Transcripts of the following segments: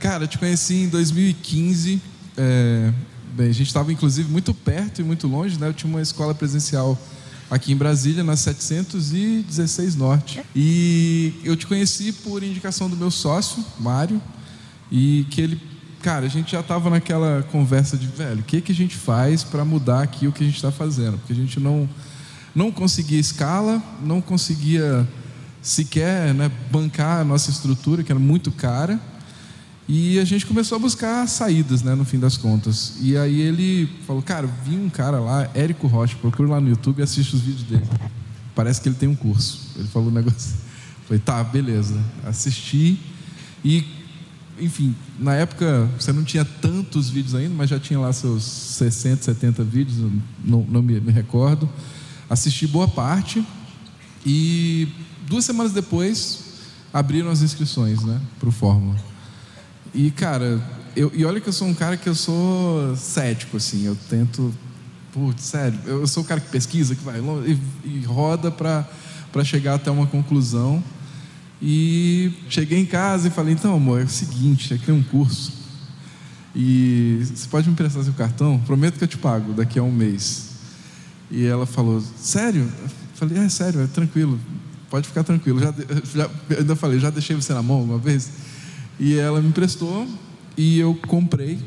Cara, eu te conheci em 2015. É, bem, a gente estava inclusive muito perto e muito longe, né? Eu tinha uma escola presencial aqui em Brasília, na 716 Norte. E eu te conheci por indicação do meu sócio, Mário, e que ele, cara, a gente já estava naquela conversa de, velho, o que, que a gente faz para mudar aqui o que a gente está fazendo? Porque a gente não, não conseguia escala, não conseguia sequer né, bancar a nossa estrutura, que era muito cara. E a gente começou a buscar saídas, né, no fim das contas. E aí ele falou, cara, vi um cara lá, Érico Rocha, procura lá no YouTube e assiste os vídeos dele. Parece que ele tem um curso. Ele falou um negócio. Falei, tá, beleza. Assisti e, enfim, na época você não tinha tantos vídeos ainda, mas já tinha lá seus 60, 70 vídeos, não, não me, me recordo. Assisti boa parte e duas semanas depois abriram as inscrições, né, para o Fórmula. E, cara, eu, e olha que eu sou um cara que eu sou cético, assim. Eu tento. Putz, sério, eu sou o cara que pesquisa, que vai e, e roda para chegar até uma conclusão. E cheguei em casa e falei: então, amor, é o seguinte, aqui é um curso. E você pode me prestar seu cartão? Prometo que eu te pago daqui a um mês. E ela falou: sério? Eu falei: é sério, é tranquilo, pode ficar tranquilo. Já, já, ainda falei: já deixei você na mão uma vez? E ela me emprestou e eu comprei.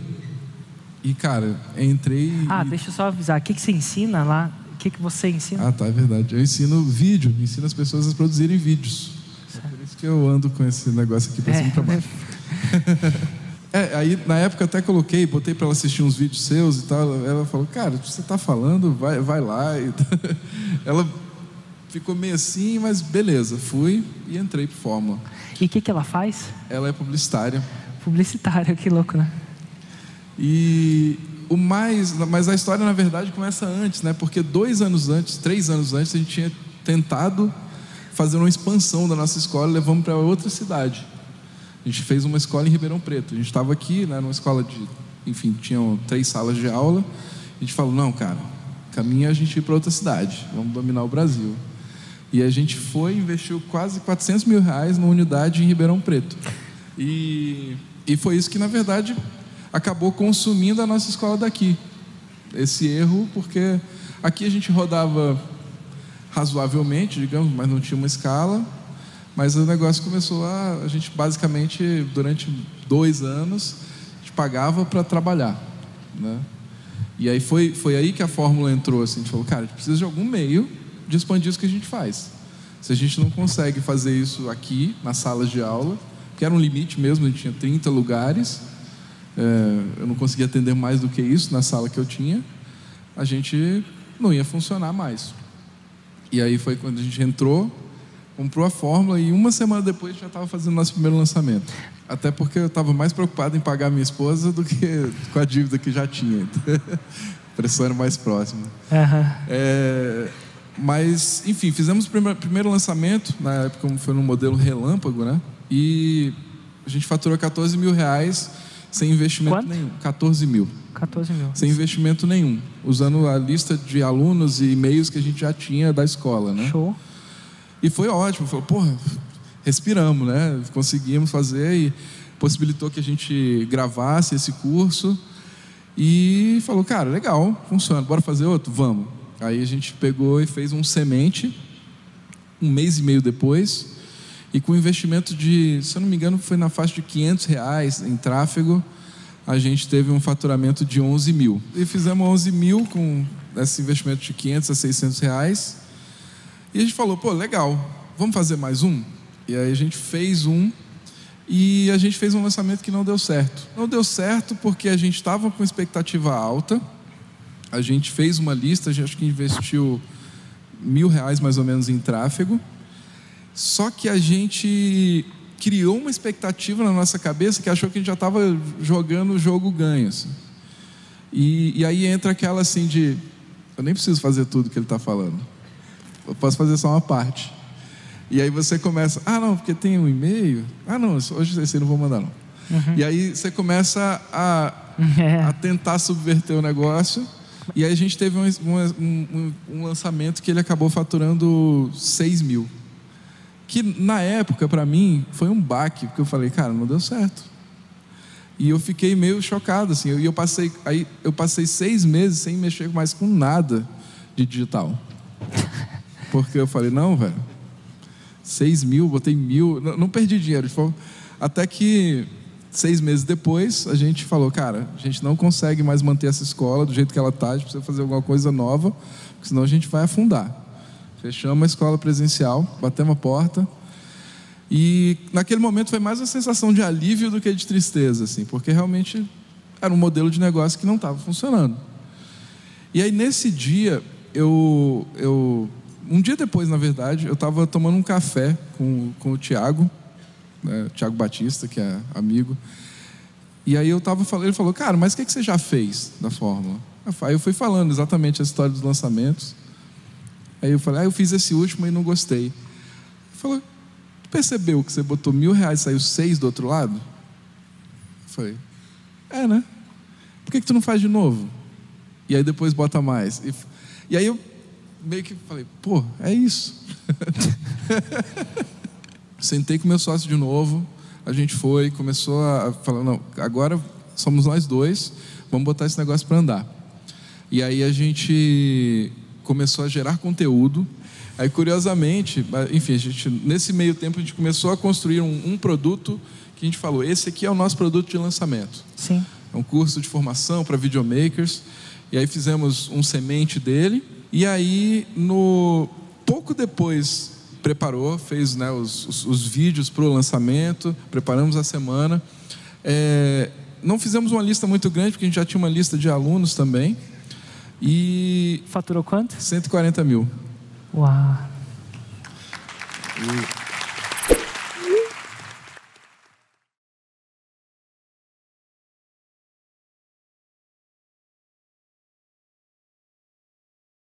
E, cara, entrei. Ah, e... deixa eu só avisar. O que, que você ensina lá? O que, que você ensina? Ah, tá, é verdade. Eu ensino vídeo, ensino as pessoas a produzirem vídeos. É por isso que eu ando com esse negócio aqui para é. cima e pra baixo. é, aí na época até coloquei, botei para ela assistir uns vídeos seus e tal. Ela falou, cara, você tá falando, vai, vai lá. E ela ficou meio assim, mas beleza, fui e entrei pro Fórmula. E o que, que ela faz? Ela é publicitária. Publicitária, que louco, né? E o mais, mas a história na verdade começa antes, né? Porque dois anos antes, três anos antes, a gente tinha tentado fazer uma expansão da nossa escola, e levamos para outra cidade. A gente fez uma escola em Ribeirão Preto. A gente estava aqui, né, numa escola de, enfim, tinham três salas de aula. A gente falou, não, cara, caminha a gente ir para outra cidade. Vamos dominar o Brasil. E a gente foi investiu quase 400 mil reais numa unidade em Ribeirão Preto. E, e foi isso que, na verdade, acabou consumindo a nossa escola daqui. Esse erro, porque aqui a gente rodava razoavelmente, digamos, mas não tinha uma escala. Mas o negócio começou a. A gente basicamente, durante dois anos, pagava para trabalhar. Né? E aí foi, foi aí que a fórmula entrou. Assim, a gente falou, cara, a gente precisa de algum meio de expandir isso que a gente faz. Se a gente não consegue fazer isso aqui, nas salas de aula, que era um limite mesmo, a gente tinha 30 lugares, é, eu não conseguia atender mais do que isso na sala que eu tinha, a gente não ia funcionar mais. E aí foi quando a gente entrou, comprou a fórmula e uma semana depois já estava fazendo nosso primeiro lançamento. Até porque eu estava mais preocupado em pagar minha esposa do que com a dívida que já tinha. a pressão era mais próxima. Uhum. É, mas, enfim, fizemos o primeiro, primeiro lançamento, na época foi no modelo relâmpago, né? E a gente faturou 14 mil reais sem investimento Quanto? nenhum. 14 mil. 14 mil. Sem investimento nenhum. Usando a lista de alunos e e-mails que a gente já tinha da escola, né? Show. E foi ótimo. Falou, porra, respiramos, né? Conseguimos fazer e possibilitou que a gente gravasse esse curso. E falou, cara, legal, funciona, bora fazer outro? Vamos. Aí a gente pegou e fez um semente, um mês e meio depois, e com investimento de, se eu não me engano, foi na faixa de 500 reais em tráfego, a gente teve um faturamento de 11 mil. E fizemos 11 mil com esse investimento de 500 a 600 reais. E a gente falou, pô, legal, vamos fazer mais um? E aí a gente fez um e a gente fez um lançamento que não deu certo. Não deu certo porque a gente estava com expectativa alta, a gente fez uma lista, a gente acho que investiu mil reais mais ou menos em tráfego. Só que a gente criou uma expectativa na nossa cabeça que achou que a gente já estava jogando o jogo ganho. Assim. E, e, aí entra aquela assim de eu nem preciso fazer tudo que ele está falando. Eu posso fazer só uma parte. E aí você começa, ah não, porque tem um e-mail. Ah não, hoje esse não vou mandar não. Uhum. E aí você começa a, é. a tentar subverter o negócio e aí a gente teve um, um, um lançamento que ele acabou faturando 6 mil. Que na época, para mim, foi um baque, porque eu falei, cara, não deu certo. E eu fiquei meio chocado, assim. E eu passei, aí eu passei seis meses sem mexer mais com nada de digital. Porque eu falei, não, velho, seis mil, botei mil, não, não perdi dinheiro. Até que seis meses depois, a gente falou, cara, a gente não consegue mais manter essa escola do jeito que ela está, a gente precisa fazer alguma coisa nova, porque senão a gente vai afundar. Fechamos a escola presencial, batemos a porta, e naquele momento foi mais uma sensação de alívio do que de tristeza, assim, porque realmente era um modelo de negócio que não estava funcionando. E aí nesse dia, eu, eu um dia depois, na verdade, eu estava tomando um café com, com o Tiago, né, Tiago Batista, que é amigo. E aí eu estava falando, ele falou, cara, mas o que, que você já fez da Fórmula? Aí eu fui falando exatamente a história dos lançamentos. Aí eu falei, ah, eu fiz esse último e não gostei. Ele falou, percebeu que você botou mil reais e saiu seis do outro lado? Eu falei, é, né? Por que, que tu não faz de novo? E aí depois bota mais. E, e aí eu meio que falei, pô, é isso. Sentei com meu sócio de novo, a gente foi, começou a falar, não, agora somos nós dois, vamos botar esse negócio para andar. E aí a gente começou a gerar conteúdo. Aí, curiosamente, enfim, a gente, nesse meio tempo a gente começou a construir um, um produto que a gente falou, esse aqui é o nosso produto de lançamento. Sim. É um curso de formação para videomakers. E aí fizemos um semente dele. E aí, no pouco depois preparou, fez né, os, os, os, vídeos para o lançamento, preparamos a semana. É, não fizemos uma lista muito grande, porque a gente já tinha uma lista de alunos também. E. Faturou quanto? 140 mil. Uau! E...